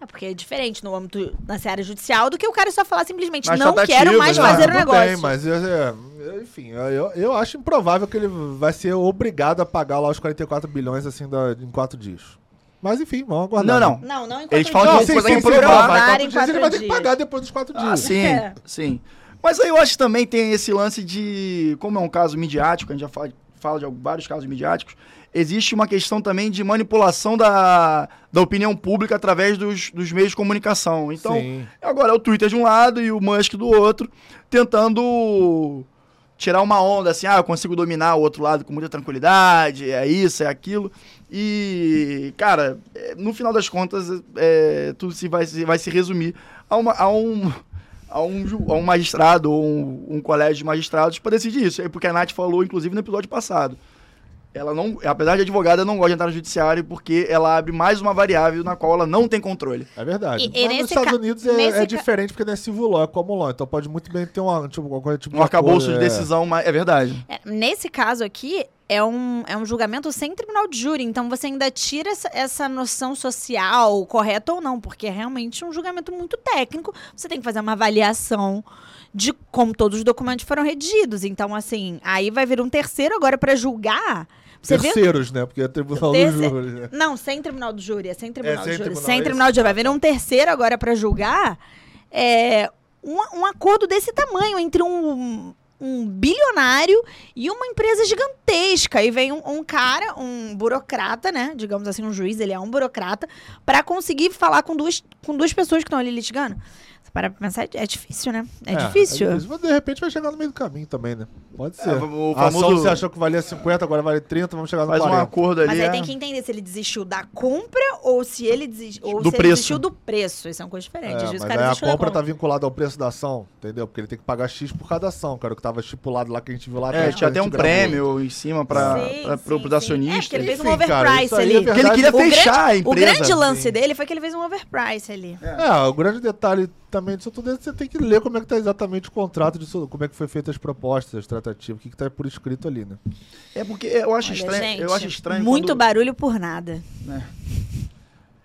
S3: É porque é diferente no âmbito na seara judicial do que o cara só falar simplesmente
S1: Mas
S3: não quero mais
S1: né?
S3: fazer o
S2: tudo
S3: negócio.
S2: Bem, mas é, é, enfim, eu, eu acho improvável que ele vai ser obrigado a pagar lá os 44 bilhões assim da- em quatro dias. Mas enfim, vamos aguardar.
S1: Não,
S2: né?
S1: não.
S3: Não, não em
S1: Eles falam que
S2: Não,
S1: não
S2: sim, sim,
S1: provar.
S2: ele vai ter que pagar depois dos quatro dias.
S1: Ah, sim,
S3: É.
S1: sim. Mas aí eu acho que também tem esse lance de, como é um caso midiático, a gente já fala, fala de vários casos midiáticos, existe uma questão também de manipulação da, da opinião pública através dos, dos meios de comunicação. Então,
S2: Sim.
S1: agora é o Twitter de um lado e o Musk do outro, tentando tirar uma onda assim, ah, eu consigo dominar o outro lado com muita tranquilidade, é isso, é aquilo. E, cara, é, no final das contas, é, tudo se vai, se vai se resumir a, uma, a um. A um, a um magistrado ou um, um colégio de magistrados para decidir isso. É porque a Nath falou, inclusive, no episódio passado. Ela não, apesar de advogada, não gosta de entrar no judiciário porque ela abre mais uma variável na qual ela não tem controle.
S2: É verdade.
S3: E- e
S2: Mas nos Estados
S3: ca-
S2: Unidos é, é
S3: ca-
S2: diferente porque não é civil law, é common law. Então pode muito bem ter uma, tipo, alguma coisa tipo
S1: Um arcabouço de
S2: é.
S1: decisão, mas é verdade.
S3: É, nesse caso aqui, é um, é um julgamento sem tribunal de júri. Então você ainda tira essa, essa noção social, correta ou não, porque é realmente um julgamento muito técnico. Você tem que fazer uma avaliação de como todos os documentos foram redigidos. Então, assim, aí vai vir um terceiro agora para julgar. Você
S2: Terceiros, né? Porque é tribunal
S3: Terce-
S2: do júri, né?
S3: Não, sem tribunal do júri. É sem tribunal
S2: sem
S3: do júri.
S2: tribunal,
S3: sem
S2: é
S3: tribunal de júri. Vai vir um terceiro agora para julgar é, um, um acordo desse tamanho entre um, um bilionário e uma empresa gigantesca. E vem um, um cara, um burocrata, né? Digamos assim, um juiz, ele é um burocrata, para conseguir falar com duas, com duas pessoas que estão ali litigando. Você para pra pensar, é difícil, né? É, difícil.
S2: É difícil. Mas de repente vai chegar no meio do caminho também, né? Pode ser.
S1: É, o
S2: A ação
S1: famoso-
S2: você achou que valia 50, agora vale 30, vamos chegar no
S1: Faz um
S2: 40.
S1: acordo ali.
S3: Mas aí
S1: é-
S3: tem que entender se ele desistiu da compra ou se ele, desis... ou
S1: Do
S3: se
S1: preço.
S3: ele desistiu do preço. Isso é uma coisa diferente.
S2: É, mas
S3: o cara
S2: aí a
S3: desistiu
S2: compra tá vinculada ao preço da ação, entendeu? Porque ele tem que pagar X por cada ação, cara, o que tava estipulado lá que a gente viu lá
S1: É, tinha até um
S2: gravou.
S1: prêmio em cima
S3: Sim,
S1: pra,
S3: sim,
S1: pro,
S3: sim.
S1: pros
S3: É,
S1: acionistas.
S3: porque ele fez um
S2: Enfim,
S3: overprice
S2: aí
S3: ali.
S2: é
S1: Porque ele queria
S3: O grande-
S1: fechar a
S3: O
S1: empresa.
S3: grande lance dele foi que ele fez um overprice ali.
S2: É, o grande detalhe também disso tudo é você tem que ler como é que tá exatamente o contrato disso, como é que foi feitas as propostas, as tratativas, o que, que tá por escrito ali, né?
S1: É porque eu acho
S3: Olha,
S1: estranho.
S3: gente,
S1: eu acho estranho.
S3: muito
S1: quando,
S3: barulho por nada.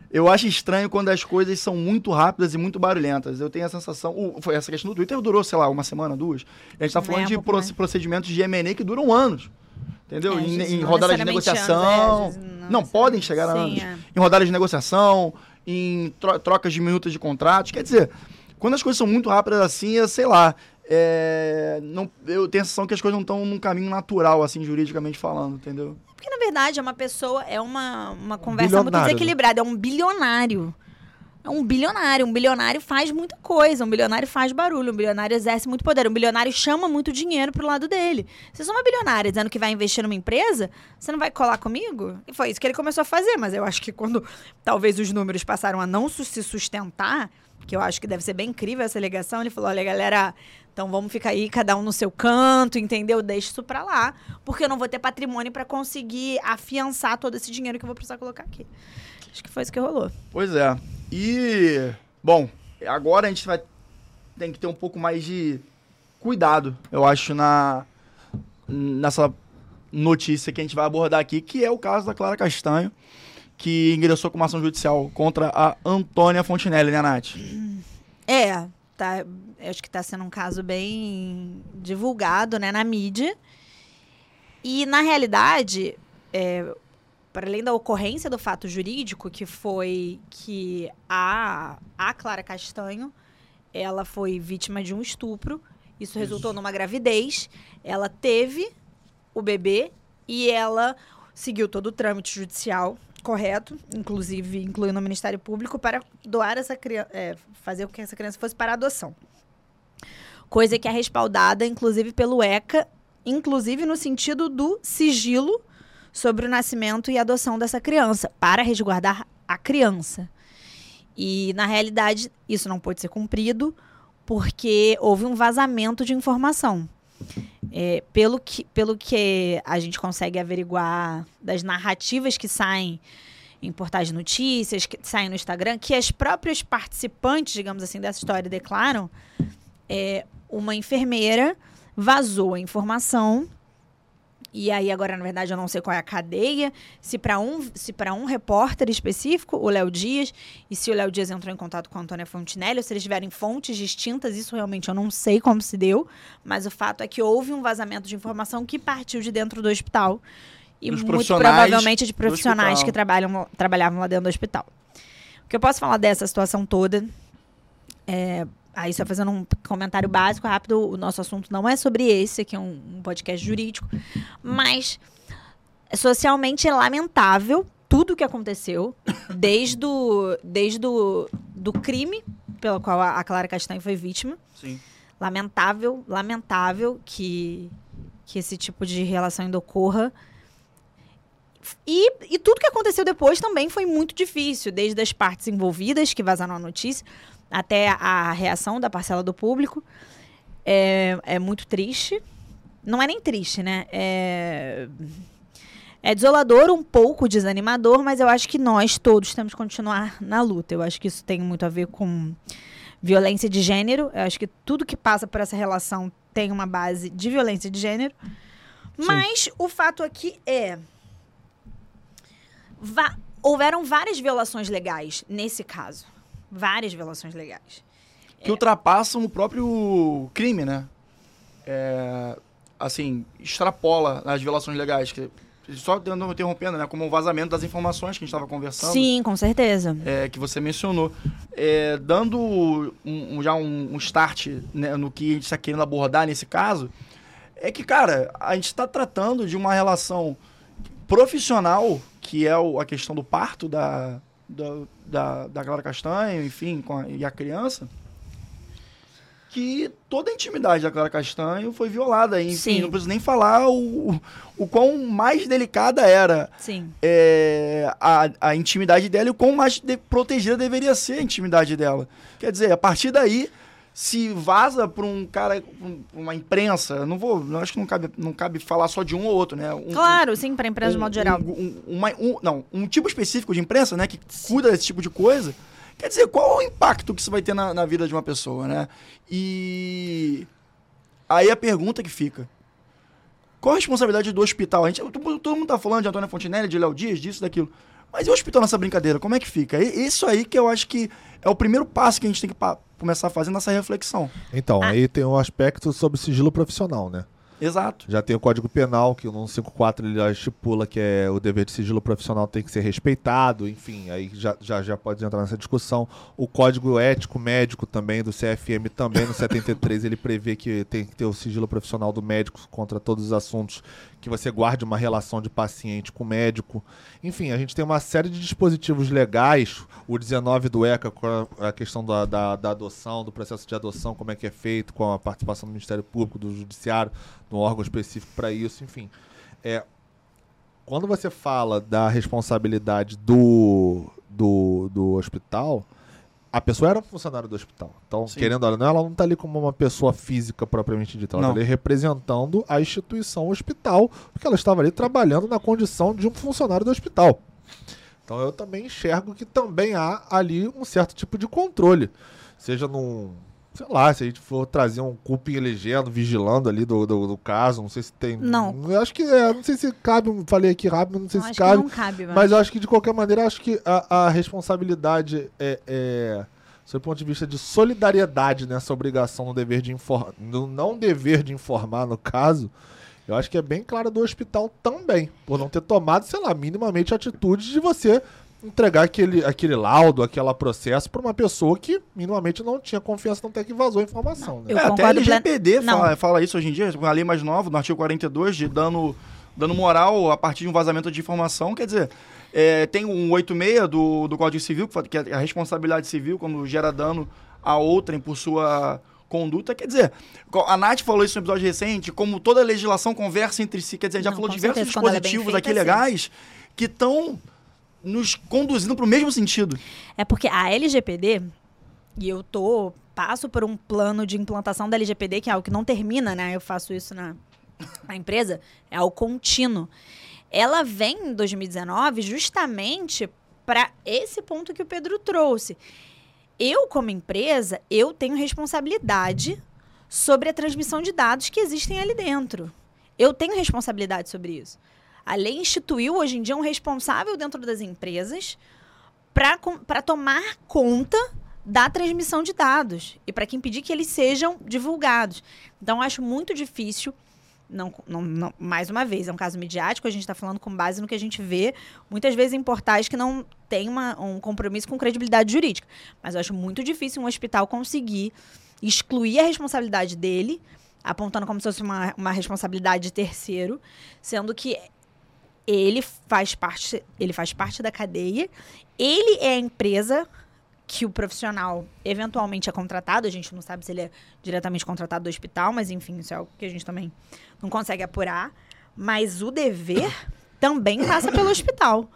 S1: Eu acho estranho quando as coisas são muito rápidas e muito barulhentas. Eu tenho a sensação. o- foi essa questão do Twitter durou, sei lá, uma semana, duas. A gente tá
S3: É,
S1: falando de pro-
S3: mais.
S1: procedimentos de M&A que duram anos. Entendeu?
S3: É,
S1: em em rodadas de negociação.
S3: anos, é,
S1: não,
S3: não
S1: podem chegar a anos.
S3: Sim,
S1: Em rodadas de negociação, em tro- trocas de minutos de contratos. Quer dizer, quando as coisas são muito rápidas assim, é, sei lá. é, não, eu tenho a sensação que as coisas não estão num caminho natural, assim, juridicamente falando, entendeu?
S3: Porque, na verdade, é uma pessoa, é uma, uma conversa muito
S2: né?
S3: desequilibrada. É um bilionário. É um bilionário. Um bilionário faz muita coisa. Um bilionário faz barulho. Um bilionário exerce muito poder. Um bilionário chama muito dinheiro pro lado dele. Se você é uma bilionária dizendo que vai investir numa empresa, você não vai colar comigo? E foi isso que ele começou a fazer. Mas eu acho que quando talvez os números passaram a não se sustentar, que eu acho que deve ser bem incrível essa ligação. Ele falou: olha, galera, então vamos ficar aí, cada um no seu canto, entendeu? Deixa isso pra lá, porque eu não vou ter patrimônio para conseguir afiançar todo esse dinheiro que eu vou precisar colocar aqui. Acho que foi isso que rolou.
S1: Pois é. E, bom, agora a gente vai tem que ter um pouco mais de cuidado, eu acho, na nessa notícia que a gente vai abordar aqui, que é o caso da Clara Castanho, que ingressou com uma ação judicial contra a Antônia Fontinelli, né, Nath?
S3: É, tá, acho que está sendo um caso bem divulgado né, na mídia. E, na realidade, é, para além da ocorrência do fato jurídico, que foi que a, a Clara Castanho ela foi vítima de um estupro, isso resultou numa gravidez, ela teve o bebê e ela seguiu todo o trâmite judicial correto, inclusive incluindo o Ministério Público, para doar essa criança, é, fazer com que essa criança fosse para adoção. Coisa que é respaldada, inclusive, pelo ECA, inclusive no sentido do sigilo sobre o nascimento e adoção dessa criança, para resguardar a criança. E, na realidade, isso não pode ser cumprido porque houve um vazamento de informação. É, pelo, que, pelo que a gente consegue averiguar das narrativas que saem em portais de notícias, que saem no Instagram, que as próprias participantes, digamos assim, dessa história declaram, é, uma enfermeira vazou a informação e aí agora na verdade eu não sei qual é a cadeia, se para um se para um repórter específico, o Léo Dias, e se o Léo Dias entrou em contato com a Antônia Fontinelli, ou se eles tiverem fontes distintas, isso realmente eu não sei como se deu, mas o fato é que houve um vazamento de informação que partiu de dentro do hospital e
S1: Dos
S3: muito provavelmente de profissionais que trabalham trabalhavam lá dentro do hospital. O que eu posso falar dessa situação toda é, Aí, só fazendo um comentário básico, rápido, o nosso assunto não é sobre esse, aqui é um, um podcast jurídico, mas socialmente é lamentável tudo o que aconteceu, desde o, desde o do crime pelo qual a, a Clara Castanho foi vítima.
S1: Sim.
S3: Lamentável, lamentável que, que esse tipo de relação ainda ocorra. E, e tudo que aconteceu depois também foi muito difícil, desde as partes envolvidas que vazaram a notícia, até a reação da parcela do público. É, é muito triste. Não é nem triste, né? É, é desolador, um pouco desanimador, mas eu acho que nós todos temos que continuar na luta. Eu acho que isso tem muito a ver com violência de gênero. Eu acho que tudo que passa por essa relação tem uma base de violência de gênero. Mas o fato aqui é. houveram várias violações legais nesse caso. Várias violações legais.
S1: que ultrapassam o próprio crime, né? É, assim, extrapola as violações legais. Que, só interrompendo, né? Como o vazamento das informações que a gente estava conversando.
S3: Sim, com certeza.
S1: é, que você mencionou. É, dando um- um- já um, um start né, no que a gente está querendo abordar nesse caso, é que, cara, a gente está tratando de uma relação profissional, que é o- a questão do parto da, da, da, da Clara Castanho, enfim, com a- e a criança, que toda a intimidade da Clara Castanho foi violada. Enfim,
S3: Sim.
S1: não preciso nem falar o, o, o quão mais delicada era
S3: Sim.
S1: é, a, a intimidade dela e o quão mais de- protegida deveria ser a intimidade dela. Quer dizer, a partir daí, se vaza para um cara, um- uma imprensa, não vou, eu acho que não cabe, não cabe falar só de um ou outro, né? Um,
S3: Claro, sim, para empresa de
S1: um-
S3: modo geral.
S1: um- um- uma- um- não, um tipo específico de imprensa, né, que cuida desse tipo de coisa. Quer dizer, qual é o impacto que isso vai ter na, na vida de uma pessoa, né? E aí a pergunta que fica: qual a responsabilidade do hospital? A gente, todo todo mundo tá falando de Antônia Fontinelli, de Léo Dias, disso, daquilo. Mas e o hospital nessa brincadeira? Como é que fica? E- Isso aí que eu acho que é o primeiro passo que a gente tem que começar a fazer nessa reflexão.
S2: Então,
S3: Ah.
S2: aí tem um aspecto sobre sigilo profissional, né?
S1: Exato.
S2: Já tem o Código Penal, que o 154 ele já estipula que é o dever de sigilo profissional tem que ser respeitado, enfim, aí já, já, já pode entrar nessa discussão. O Código Ético Médico também, do CFM, também no 73, ele prevê que tem que ter o sigilo profissional do médico contra todos os assuntos que você guarde uma relação de paciente com médico. Enfim, a gente tem uma série de dispositivos legais, o 19 do ECA, com a- questão da, da, da adoção, do processo de adoção, como é que é feito, com a participação do Ministério Público, do Judiciário, no órgão específico para isso, enfim. É, quando você fala da responsabilidade do, do, do hospital, a pessoa era um funcionário do hospital. Então,
S1: Sim.
S2: querendo ou não, ela não tá ali como uma pessoa física propriamente dita. Ela
S1: Não.
S2: tá ali representando a instituição hospital, porque ela estava ali trabalhando na condição de um funcionário do hospital. Então eu também enxergo que também há ali um certo tipo de controle. Seja num. Sei lá, se a gente for trazer um cupim legendo, vigilando ali do, do, do caso, não sei se tem.
S3: Não.
S2: Eu acho que é, não sei se cabe, falei aqui rápido, não sei
S3: Então,
S2: se cabe.
S3: não cabe, mas...
S2: Mas eu acho que, de qualquer maneira, acho que a, a responsabilidade é, é, sob o ponto de vista de solidariedade nessa obrigação no dever de informar, no não dever de informar, no caso, eu acho que é bem clara do hospital também, por não ter tomado, sei lá, minimamente a atitude de você entregar aquele, aquele laudo, aquele processo para uma pessoa que minimamente não tinha confiança, não até que vazou a informação. né?
S3: Eu
S1: é, até a LGPD
S3: Não.
S1: fala, fala isso hoje em dia, com a lei mais nova, no artigo 42, de dano, dano moral a partir de um vazamento de informação. Quer dizer, é, tem um 86 do, do Código Civil, que é a responsabilidade civil quando gera dano a outrem por sua conduta. Quer dizer, a Nath falou isso no episódio recente, como toda legislação conversa entre si. Quer dizer, a gente já
S3: Não,
S1: falou diversos
S3: certeza, é
S1: dispositivos
S3: feita,
S1: aqui
S3: sim.
S1: legais que estão nos conduzindo para o mesmo sentido.
S3: É porque a LGPD, e eu tô passo por um plano de implantação da LGPD, que é algo que não termina, né? Eu faço isso na, na empresa, é algo contínuo. Ela vem em 2019 justamente para esse ponto que o Pedro trouxe. Eu, como empresa, eu tenho responsabilidade sobre a transmissão de dados que existem ali dentro. Eu tenho responsabilidade sobre isso. A lei instituiu hoje em dia um responsável dentro das empresas para tomar conta da transmissão de dados e para que impedir que eles sejam divulgados. Então, acho muito difícil. Não, não- não- mais uma vez, é um caso midiático, a gente está falando com base no que a gente vê, muitas vezes em portais que não tem uma- um compromisso com credibilidade jurídica. Mas eu acho muito difícil um hospital conseguir excluir a responsabilidade dele, apontando como se fosse uma, uma responsabilidade de terceiro, sendo que ele faz parte, ele faz parte da cadeia, ele é a empresa que o profissional eventualmente é contratado, a gente não sabe se ele é diretamente contratado do hospital, mas enfim, isso é algo que a gente também não consegue apurar, mas o dever também passa pelo hospital.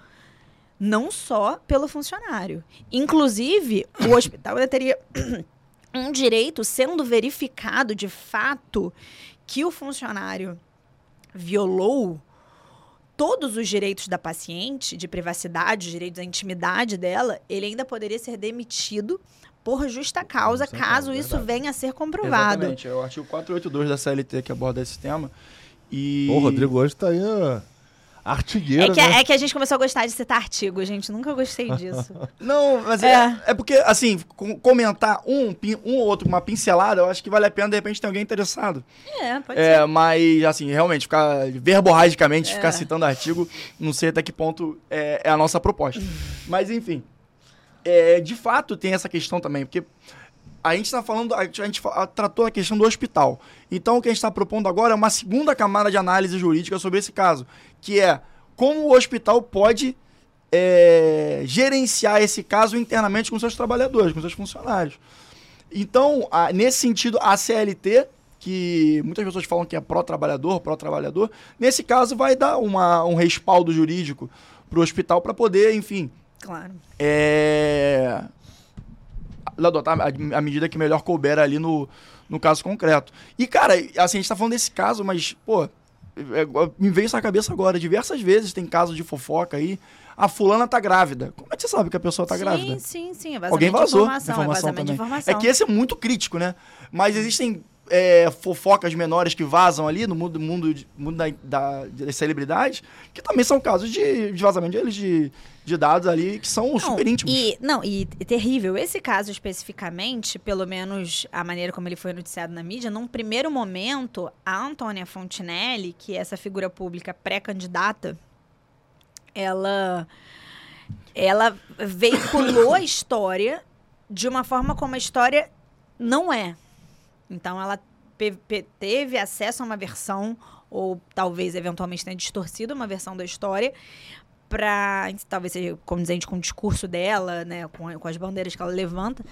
S3: Não só pelo funcionário. Inclusive, o hospital teria um direito sendo verificado de fato que o funcionário violou todos os direitos da paciente, de privacidade, os direitos à intimidade dela, ele ainda poderia ser demitido por justa causa,
S2: Justa
S3: caso
S2: causa,
S3: isso venha a ser comprovado.
S1: Exatamente, é o artigo 482 da CLT que aborda esse tema. E...
S2: Pô, o Rodrigo hoje tá aí ó, artigueiro,
S3: É que,
S2: né?
S3: é que a gente começou a gostar de citar artigo, gente. Nunca gostei disso.
S1: Não, mas é.
S3: É.
S1: é, porque, assim, com- comentar um, um ou outro, uma pincelada, eu acho que vale a pena, de repente, ter alguém interessado.
S3: é, pode
S1: É,
S3: ser.
S1: mas, assim, realmente, ficar verborragicamente,
S3: É.
S1: ficar citando artigo, não sei até que ponto é, é a nossa proposta. mas, enfim, é, de fato tem essa questão também, porque a gente está falando, a gente, a gente fa- tratou a questão do hospital. Então, o que a gente está propondo agora é uma segunda camada de análise jurídica sobre esse caso, que é como o hospital pode é, gerenciar esse caso internamente com seus trabalhadores, com seus funcionários. Então, a- nesse sentido, a CLT, que muitas pessoas falam que é pró-trabalhador, pró-trabalhador, nesse caso vai dar uma, um respaldo jurídico para o hospital para poder, enfim,
S3: Claro.
S1: é, adotar a, a medida que melhor couber ali no, no caso concreto. E, cara, assim, a gente tá falando desse caso, mas, pô, me veio isso na cabeça agora. Diversas vezes tem caso de fofoca aí. A fulana tá grávida. Como é que você sabe que a pessoa tá
S3: sim,
S1: grávida?
S3: sim, sim. É vazamento
S1: Alguém
S3: de
S1: vazou
S3: informação. é de
S1: também.
S3: informação.
S1: É que esse é muito crítico, né? Mas existem é, fofocas menores que vazam ali no mundo, mundo, mundo da, da- das celebridades, que também são casos de, de vazamento deles, de, de dados ali, que são
S3: Não,
S1: super íntimos.
S3: E, não, e, e terrível. Esse caso especificamente, pelo menos a maneira como ele foi noticiado na mídia, num primeiro momento, a Antônia Fontinelli, que é essa figura pública pré-candidata, ela, ela veiculou a história de uma forma como a história não é. Então, ela teve acesso a uma versão, ou talvez eventualmente tenha distorcido uma versão da história, para talvez seja condizente com o discurso dela, né, com, com as bandeiras que ela levanta.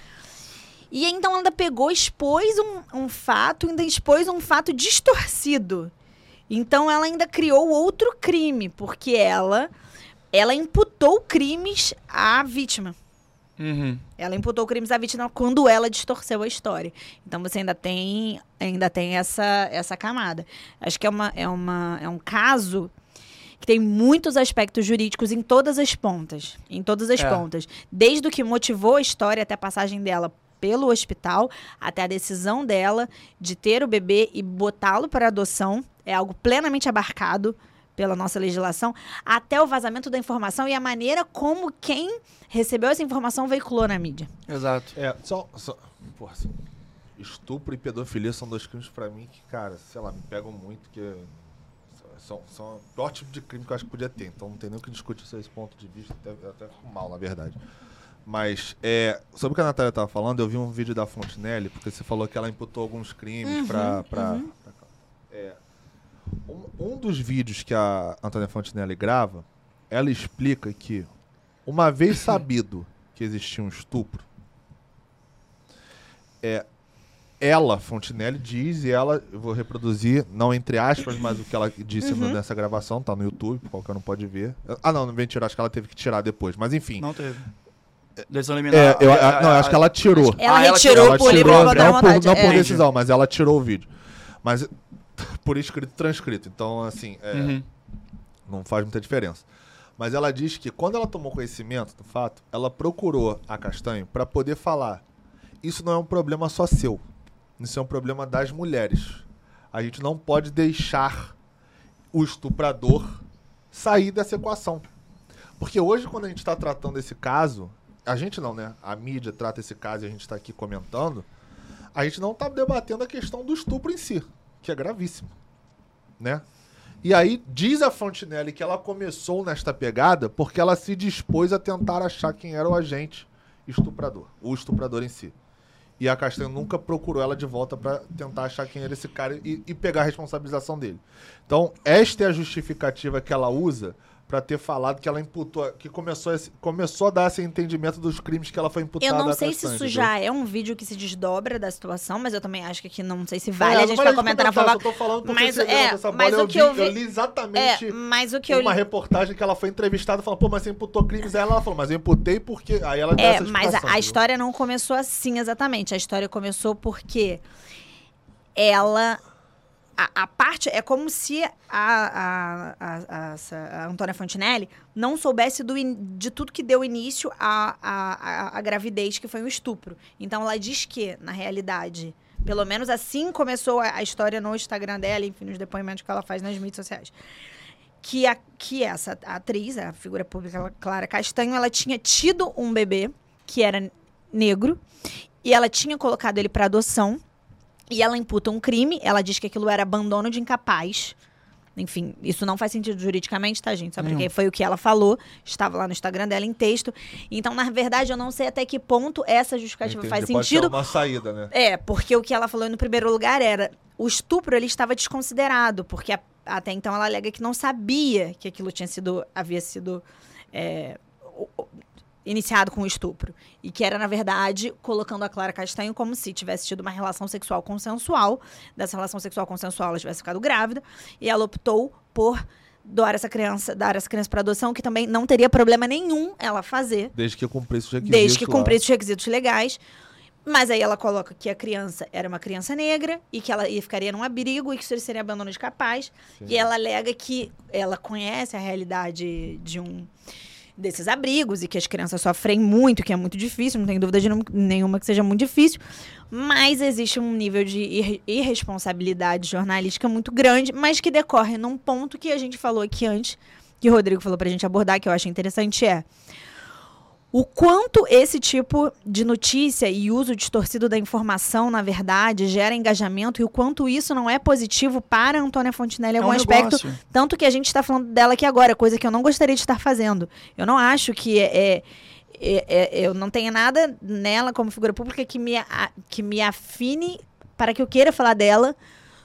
S3: E então ela pegou, expôs um, um fato, ainda expôs um fato distorcido. Então ela ainda criou outro crime, porque ela ela imputou crimes à vítima.
S1: Uhum.
S3: Ela imputou crimes à vítima quando ela distorceu a história. Então você ainda tem, ainda tem essa, essa camada. Acho que é, uma, é, uma, é um caso que tem muitos aspectos jurídicos em todas as pontas. Em todas as
S1: É.
S3: pontas. Desde o que motivou a história até a passagem dela pelo hospital, até a decisão dela de ter o bebê e botá-lo para adoção. É algo plenamente abarcado pela nossa legislação, até o vazamento da informação e a maneira como quem recebeu essa informação veiculou na mídia.
S1: Exato.
S2: É, só. só porra, assim, estupro e pedofilia são dois crimes pra mim que, cara, sei lá, me pegam muito, que são, são o pior tipo de crime que eu acho que podia ter. Então não tem nem o que discutir sobre esse ponto de vista, até, eu até fico mal, na verdade. Mas, é, sobre o que a Natália tava falando, eu vi um vídeo da Fontenelle, porque você falou que ela imputou alguns crimes pra. pra, pra- é, um, um dos vídeos que a Antônia Fontenelle grava, ela explica que, uma vez sabido que existia um estupro, é, ela, Fontenelle, diz, e ela, eu vou reproduzir, não entre aspas, mas o que ela disse no- nessa gravação, tá no YouTube, qualquer um pode ver. Ah, não, não vem tirar, acho que ela teve que tirar depois, mas enfim.
S1: Não teve. Decisão liminar.
S2: É, eu,
S1: a-
S2: a- não, eu acho que ela tirou.
S3: Ela
S1: Ah, ela
S3: retirou
S1: tirou-
S3: por livre e
S2: não por,
S3: vontade.
S2: não por
S3: É.
S2: decisão, mas ela tirou o vídeo. Mas por escrito transcrito. Então, assim, é,
S1: Uhum.
S2: não faz muita diferença. Mas ela diz que quando ela tomou conhecimento do fato, ela procurou a Castanho para poder falar: isso não é um problema só seu. Isso é um problema das mulheres. A gente não pode deixar o estuprador sair dessa equação. Porque hoje, quando a gente está tratando esse caso, a gente não, né? A mídia trata esse caso e a gente está aqui comentando. A gente não está debatendo a questão do estupro em si, que é gravíssimo, né? E aí diz a Fontenelle que ela começou nesta pegada porque ela se dispôs a tentar achar quem era o agente estuprador, o estuprador em si. E a Castanho nunca procurou ela de volta pra tentar achar quem era esse cara e, e pegar a responsabilização dele. Então, esta é a justificativa que ela usa pra ter falado que ela imputou, que começou, esse- começou a dar esse entendimento dos crimes que ela foi imputada
S3: Eu não sei se isso já é um vídeo que se desdobra da situação, mas eu também acho que aqui não sei se vale
S2: É,
S3: a gente vai comentar na
S2: só tô falando porque
S3: Mas, é,
S2: essa
S3: mas
S2: bola,
S3: o que
S2: vi-
S3: eu vi-
S2: li exatamente
S3: É, mas o que eu
S2: uma
S3: li.
S2: reportagem que ela foi entrevistada falando, pô, mas você imputou crimes a ela? Falou, mas eu imputei porque... Aí ela deu
S3: É, mas a, a história não começou assim exatamente. A história começou porque ela. A, a parte. É como se a, a, a, a, Antônia Fontinelli não soubesse do, in- de tudo que deu início à a, gravidez, que foi um estupro. Então ela diz que, na realidade. Pelo menos assim começou a, a história no Instagram dela, enfim, nos depoimentos que ela faz nas mídias sociais que, a, que essa atriz, a figura pública Clara Castanho, ela tinha tido um bebê que era negro e ela tinha colocado ele para adoção e ela imputa um crime. Ela diz que aquilo era abandono de incapaz. Enfim, isso não faz sentido juridicamente, tá, gente? Só porque foi o que ela falou, estava lá no Instagram dela em texto. Então, na verdade, eu não sei até que ponto essa justificativa
S2: Entendi,
S3: faz
S2: pode
S3: sentido,
S2: uma saída, né?
S3: é, porque o que ela falou no primeiro lugar era o estupro ele estava desconsiderado, porque a- até então ela alega que não sabia que aquilo tinha sido havia sido é, iniciado com o estupro e que era na verdade colocando a Clara Castanho como se tivesse tido uma relação sexual consensual, dessa relação sexual consensual ela tivesse ficado grávida e ela optou por doar essa criança, dar essa criança para adoção, que também não teria problema nenhum ela fazer
S2: Desde que cumprisse os requisitos
S3: desde que cumprisse os requisitos legais. Mas aí ela coloca que a criança era uma criança negra e que ela ia- ficaria num abrigo e que isso seria abandono de capaz. E ela alega que ela conhece a realidade de um desses abrigos e que as crianças sofrem muito, que é muito difícil, não tem dúvida de nenhuma que seja muito difícil, mas existe um nível de ir- irresponsabilidade jornalística muito grande, mas que decorre num ponto que a gente falou aqui antes, que o Rodrigo falou pra gente abordar, que eu acho interessante é o quanto esse tipo de notícia e uso distorcido da informação, na verdade, gera engajamento e o quanto isso não é positivo para a Antônia Fontinelli em
S1: É um
S3: algum aspecto.
S1: negócio.
S3: Tanto que a gente está falando dela aqui agora, coisa que eu não gostaria de estar fazendo. Eu não acho que é, é- é- é- eu não tenha nada nela como figura pública que me, a- que me afine para que eu queira falar dela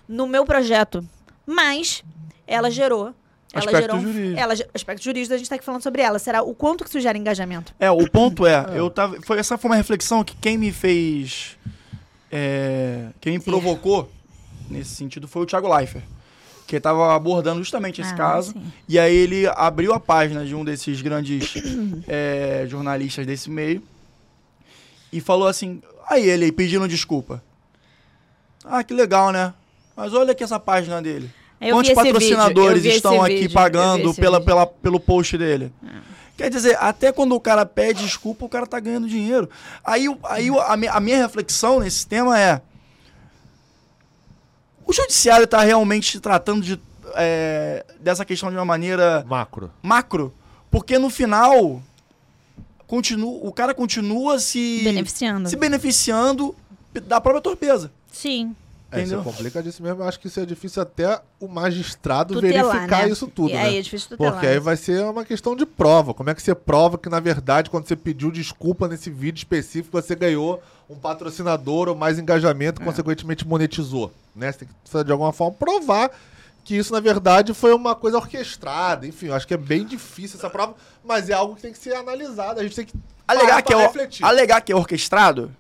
S3: no meu projeto. Mas ela gerou. Ela
S1: Aspecto
S3: gerou
S1: jurídico.
S3: Ela, aspecto jurídico, a gente está aqui falando sobre ela. Será o quanto que isso gera engajamento?
S1: É, o ponto é, eu tava. Foi, essa foi uma reflexão que quem me fez. é, quem me provocou nesse sentido foi o Thiago Leifert. Que tava abordando justamente esse
S3: Ah,
S1: caso.
S3: sim.
S1: E aí ele abriu a página de um desses grandes é, jornalistas desse meio. e falou assim: aí ele pedindo desculpa. Ah, que legal, né? Mas olha aqui essa página dele.
S3: Eu
S1: Quantos
S3: vi esse
S1: patrocinadores
S3: vídeo, eu vi
S1: estão
S3: esse
S1: aqui
S3: vídeo,
S1: pagando pela,
S3: vídeo.
S1: pela, pelo post dele? Quer dizer, até quando o cara pede desculpa, o cara tá ganhando dinheiro. Aí, aí a, a minha reflexão nesse tema é: o judiciário tá realmente tratando de, é, dessa questão de uma maneira
S2: Macro.
S1: macro? Porque no final, continua, o cara continua se
S3: Beneficiando.
S1: se beneficiando da própria torpeza.
S3: Sim.
S2: É, isso é
S1: Entendeu?
S2: complicadíssimo mesmo. Eu acho que isso é difícil até o magistrado
S3: Tutelar,
S2: verificar
S3: né?
S2: isso tudo,
S3: E
S2: né?
S3: aí é difícil tutelar.
S2: Porque aí vai ser uma questão de prova. Como é que você prova que, na verdade, quando você pediu desculpa nesse vídeo específico, você ganhou um patrocinador ou mais engajamento,
S1: É.
S2: consequentemente monetizou? Né? Você tem que, de alguma forma, provar que isso, na verdade, foi uma coisa orquestrada. Enfim, eu acho que é bem difícil essa prova, mas é algo que tem que ser analisado. A gente tem que
S1: Alegar que, é,
S2: refletir.
S1: alegar que é orquestrado,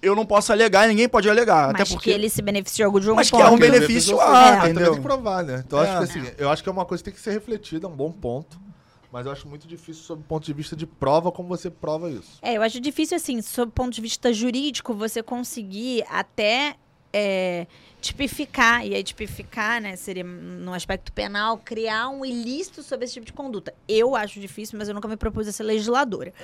S1: eu não posso alegar e ninguém pode alegar.
S3: Mas
S1: até porque
S3: que ele se beneficiou de um
S1: Mas que é um benefício, ah, entendeu?
S2: tem que provar, né? Então,
S1: É.
S2: acho que assim, eu acho que é uma coisa que tem que ser refletida, é um bom ponto. Mas eu acho muito difícil sob o ponto de vista de prova, como você prova isso.
S3: É, eu acho difícil, assim, sob o ponto de vista jurídico, você conseguir até é, tipificar, e aí tipificar, né, seria no aspecto penal, criar um ilícito sobre esse tipo de conduta. Eu acho difícil, mas eu nunca me propus a ser legisladora.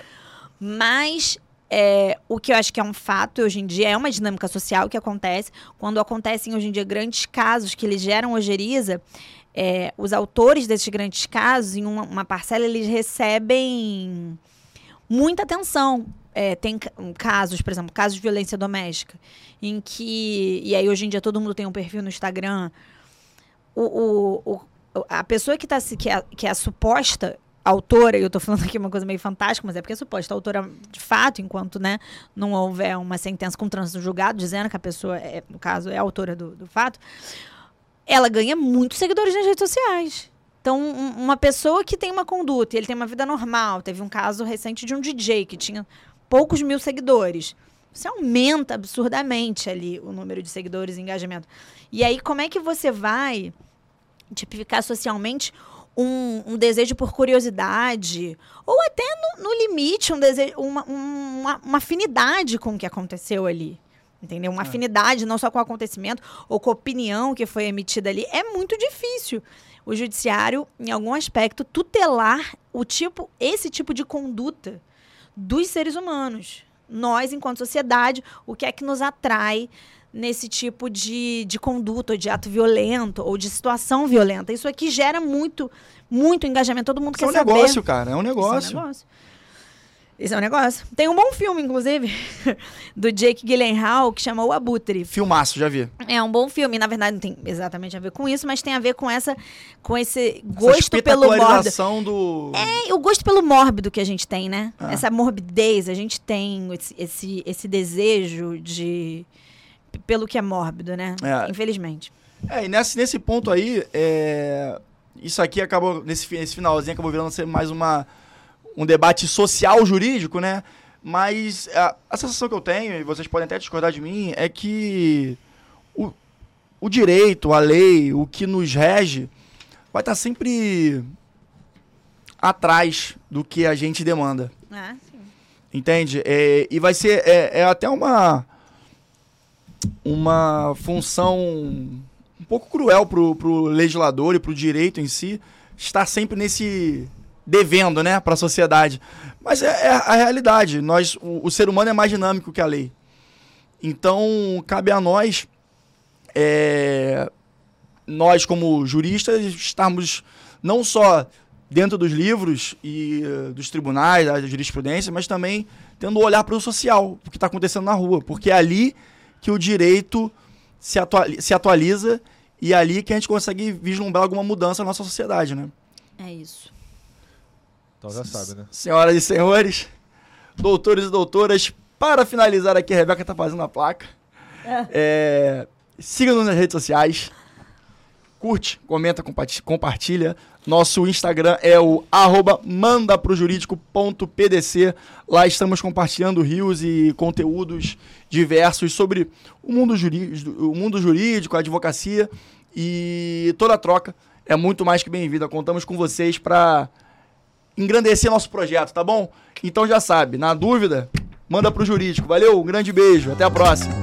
S3: Mas é, o que eu acho que é um fato hoje em dia é uma dinâmica social que acontece. Quando acontecem hoje em dia grandes casos que eles geram ojeriza, é, os autores desses grandes casos, em uma, uma parcela, eles recebem muita atenção. É, tem ca- casos, por exemplo, casos de violência doméstica, em que. E aí, hoje em dia, todo mundo tem um perfil no Instagram. O, o- o- a pessoa que, tá, que, é, que é a suposta autora, e eu tô falando aqui uma coisa meio fantástica, mas é porque é suposta autora de fato, enquanto né, não houver uma sentença com trânsito julgado, dizendo que a pessoa, é, no caso, é autora do, do fato, ela ganha muitos seguidores nas redes sociais. Então, um- uma pessoa que tem uma conduta e ele tem uma vida normal, teve um caso recente de um DJ que tinha poucos mil seguidores. Você aumenta absurdamente ali o número de seguidores e engajamento. E aí, como é que você vai tipificar socialmente um, um desejo por curiosidade? Ou até, no, no limite, um desejo, uma, uma, uma afinidade com o que aconteceu ali? Entendeu? Uma afinidade não só com o acontecimento ou com a opinião que foi emitida ali. É muito difícil o judiciário, em algum aspecto, tutelar o tipo, esse tipo de conduta dos seres humanos. Nós, enquanto sociedade, o que é que nos atrai nesse tipo de, de conduta, ou de ato violento, ou de situação violenta? Isso aqui gera muito, muito engajamento. Todo mundo
S1: Isso é
S3: quer
S1: um
S3: saber.
S1: negócio, cara. É um
S3: Isso
S1: negócio.
S3: é um negócio. Isso é um negócio. Tem um bom filme, inclusive, do Jake Gyllenhaal, que chama O Abutre.
S1: Filmaço, já vi.
S3: É um bom filme, na verdade não tem exatamente a ver com isso, mas tem a ver com essa com esse gosto pelo mórbido.
S1: do.
S3: É, o gosto pelo mórbido que a gente tem, né?
S1: Ah.
S3: Essa morbidez, a gente tem esse, esse, esse desejo de pelo que é mórbido, né?
S1: É.
S3: Infelizmente.
S1: É, e nesse, nesse ponto aí, é, isso aqui acabou, nesse, nesse finalzinho, acabou virando ser mais uma, um debate social jurídico, né? Mas a, a sensação que eu tenho, e vocês podem até discordar de mim, é que o, o direito, a lei, o que nos rege, vai estar sempre atrás do que a gente demanda.
S3: Ah, sim.
S1: Entende? É, e vai ser é, é até uma uma função um pouco cruel pro, pro legislador e pro direito em si estar sempre nesse devendo, né, para a sociedade. Mas é, é a realidade. Nós, o, o ser humano é mais dinâmico que a lei. Então cabe a nós, é, nós como juristas, estarmos não só dentro dos livros e eh, dos tribunais, da jurisprudência, mas também tendo um olhar para o social, o que está acontecendo na rua. Porque ali que o direito se, atuali- se atualiza e é ali que a gente consegue vislumbrar alguma mudança na nossa sociedade, né?
S3: É isso.
S2: Então já sabe, né?
S1: Senhoras e senhores, doutores e doutoras, para finalizar aqui, a Rebeca tá fazendo a placa. É, Siga-nos nas redes sociais. Curte, comenta, comparti- compartilha. Nosso Instagram é o arroba mandaprojurídico.pdc. Lá estamos compartilhando rios e conteúdos diversos sobre o mundo, jurí- o mundo jurídico, a advocacia e toda a troca é muito mais que bem-vinda. Contamos com vocês para engrandecer nosso projeto, tá bom? Então já sabe, na dúvida, manda pro jurídico. Valeu, um grande beijo, até a próxima.